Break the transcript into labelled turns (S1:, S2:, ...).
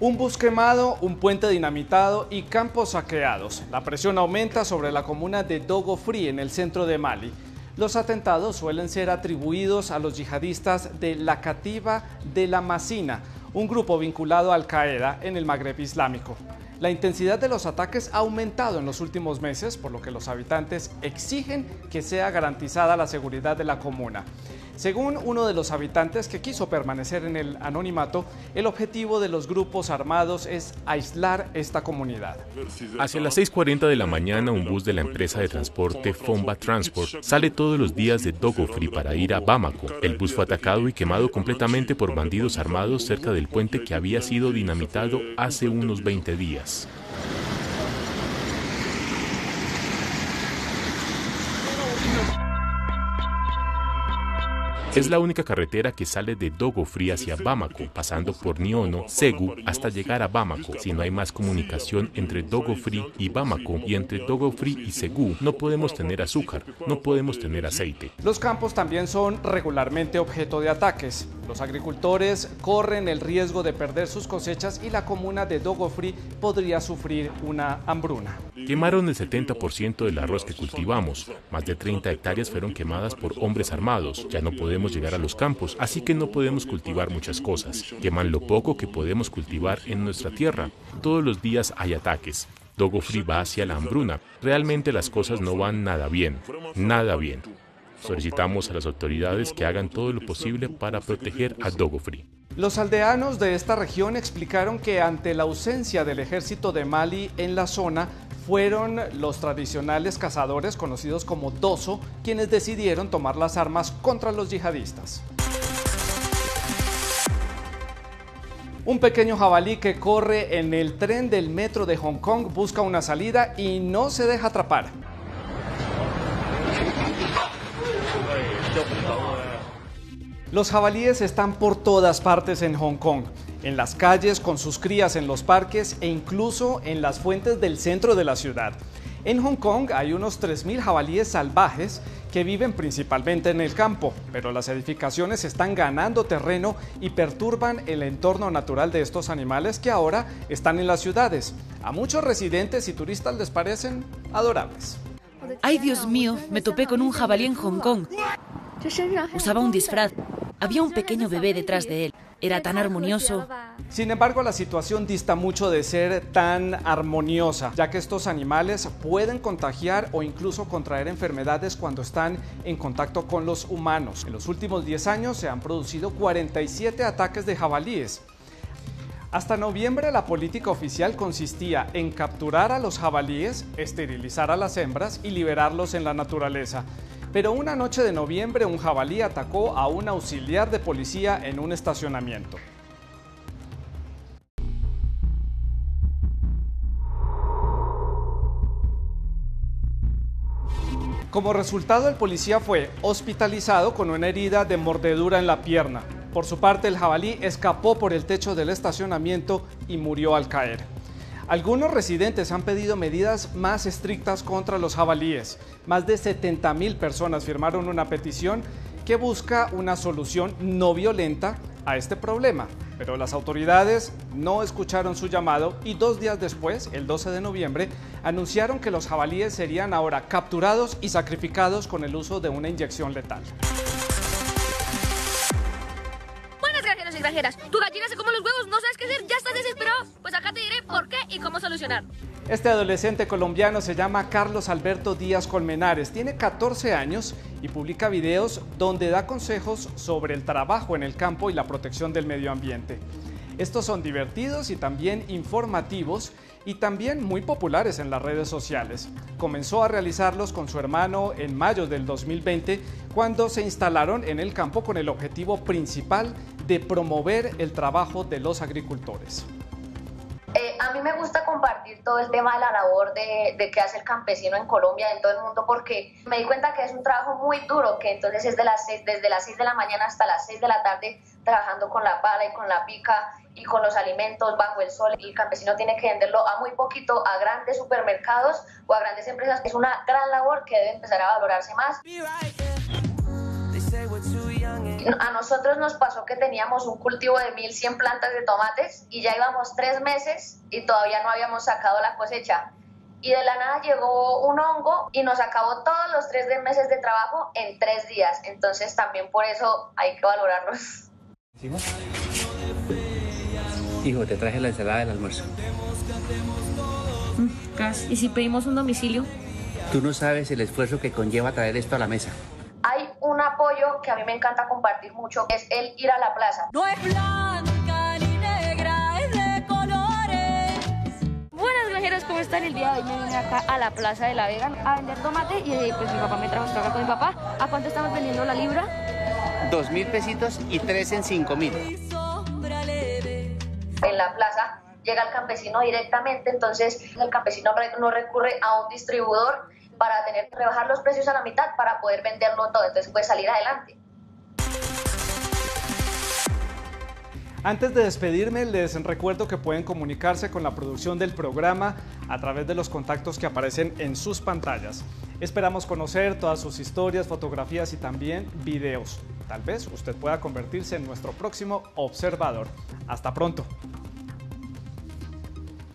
S1: Un bus quemado, un puente dinamitado y campos saqueados. La presión aumenta sobre la comuna de Dogo Free en el centro de Mali. Los atentados suelen ser atribuidos a los yihadistas de la Cativa de la Masina, un grupo vinculado a Al-Qaeda en el Magreb Islámico. La intensidad de los ataques ha aumentado en los últimos meses, por lo que los habitantes exigen que sea garantizada la seguridad de la comuna. Según uno de los habitantes que quiso permanecer en el anonimato, el objetivo de los grupos armados es aislar esta comunidad.
S2: Hacia las 6.40 de la mañana, un bus de la empresa de transporte Fomba Transport sale todos los días de Dogofri para ir a Bamako. El bus fue atacado y quemado completamente por bandidos armados cerca del puente que había sido dinamitado hace unos 20 días. Es la única carretera que sale de Dogofri hacia Bamako, pasando por Niono, Segu, hasta llegar a Bamako. Si no hay más comunicación entre Dogofri y Bamako y entre Dogofri y Segu, no podemos tener azúcar, no podemos tener aceite.
S1: Los campos también son regularmente objeto de ataques. Los agricultores corren el riesgo de perder sus cosechas y la comuna de Dogofri podría sufrir una hambruna.
S2: Quemaron el 70% del arroz que cultivamos. Más de 30 hectáreas fueron quemadas por hombres armados. Ya no podemos llegar a los campos, así que no podemos cultivar muchas cosas. Queman lo poco que podemos cultivar en nuestra tierra. Todos los días hay ataques. Dogofri va hacia la hambruna. Realmente las cosas no van nada bien, nada bien. Solicitamos a las autoridades que hagan todo lo posible para proteger a Dogofri.
S1: Los aldeanos de esta región explicaron que ante la ausencia del ejército de Mali en la zona, fueron los tradicionales cazadores conocidos como Doso quienes decidieron tomar las armas contra los yihadistas. Un pequeño jabalí que corre en el tren del metro de Hong Kong busca una salida y no se deja atrapar. Los jabalíes están por todas partes en Hong Kong en las calles, con sus crías en los parques e incluso en las fuentes del centro de la ciudad. En Hong Kong hay unos 3.000 jabalíes salvajes que viven principalmente en el campo, pero las edificaciones están ganando terreno y perturban el entorno natural de estos animales que ahora están en las ciudades. A muchos residentes y turistas les parecen adorables.
S3: Ay, Dios mío, me topé con un jabalí en Hong Kong. Usaba un disfraz. Había un pequeño bebé detrás de él. Era tan armonioso.
S1: Sin embargo, la situación dista mucho de ser tan armoniosa, ya que estos animales pueden contagiar o incluso contraer enfermedades cuando están en contacto con los humanos. En los últimos 10 años se han producido 47 ataques de jabalíes. Hasta noviembre la política oficial consistía en capturar a los jabalíes, esterilizar a las hembras y liberarlos en la naturaleza. Pero una noche de noviembre un jabalí atacó a un auxiliar de policía en un estacionamiento. Como resultado, el policía fue hospitalizado con una herida de mordedura en la pierna. Por su parte, el jabalí escapó por el techo del estacionamiento y murió al caer. Algunos residentes han pedido medidas más estrictas contra los jabalíes. Más de 70 mil personas firmaron una petición que busca una solución no violenta a este problema. Pero las autoridades no escucharon su llamado y dos días después, el 12 de noviembre, anunciaron que los jabalíes serían ahora capturados y sacrificados con el uso de una inyección letal.
S4: extranjeras. Tu gallina se come los huevos, no sabes qué hacer, ya estás desesperado. Pues acá te diré por qué y cómo solucionarlo.
S1: Este adolescente colombiano se llama Carlos Alberto Díaz Colmenares, tiene 14 años y publica videos donde da consejos sobre el trabajo en el campo y la protección del medio ambiente. Estos son divertidos y también informativos y también muy populares en las redes sociales. Comenzó a realizarlos con su hermano en mayo del 2020 cuando se instalaron en el campo con el objetivo principal de promover el trabajo de los agricultores.
S5: Me gusta compartir todo el tema de la labor de, que hace el campesino en Colombia, en todo el mundo, porque me di cuenta que es un trabajo muy duro, que entonces es de las desde las 6 de la mañana hasta las 6 de la tarde trabajando con la pala y con la pica y con los alimentos bajo el sol. Y el campesino tiene que venderlo a muy poquito a grandes supermercados o a grandes empresas. Es una gran labor que debe empezar a valorarse más A nosotros nos pasó que teníamos un cultivo de 1.100 plantas de tomates y ya íbamos tres meses y todavía no habíamos sacado la cosecha. Y de la nada llegó un hongo y nos acabó todos los tres meses de trabajo en tres días. Entonces también por eso hay que valorarlos.
S6: Hijo, te traje la ensalada del almuerzo.
S4: Mm, ¿Y si pedimos un domicilio?
S6: Tú no sabes el esfuerzo que conlleva traer esto a la mesa.
S5: Apoyo que a mí me encanta compartir mucho, es el ir a la plaza.
S4: No es blanca ni negra, es de colores. Buenas granjeros, ¿cómo están? El día de hoy me vine acá a la Plaza de la Vega a vender tomate y pues mi papá me trajo esto acá con mi papá. ¿A cuánto estamos vendiendo la libra?
S6: Dos mil pesitos y tres en cinco mil.
S5: En la plaza llega el campesino directamente, entonces el campesino no recurre a un distribuidor para tener que rebajar los precios a la mitad para poder venderlo todo, entonces puede salir adelante.
S1: Antes de despedirme, les recuerdo que pueden comunicarse con la producción del programa a través de los contactos que aparecen en sus pantallas. Esperamos conocer todas sus historias, fotografías y también videos. Tal vez usted pueda convertirse en nuestro próximo observador. Hasta pronto.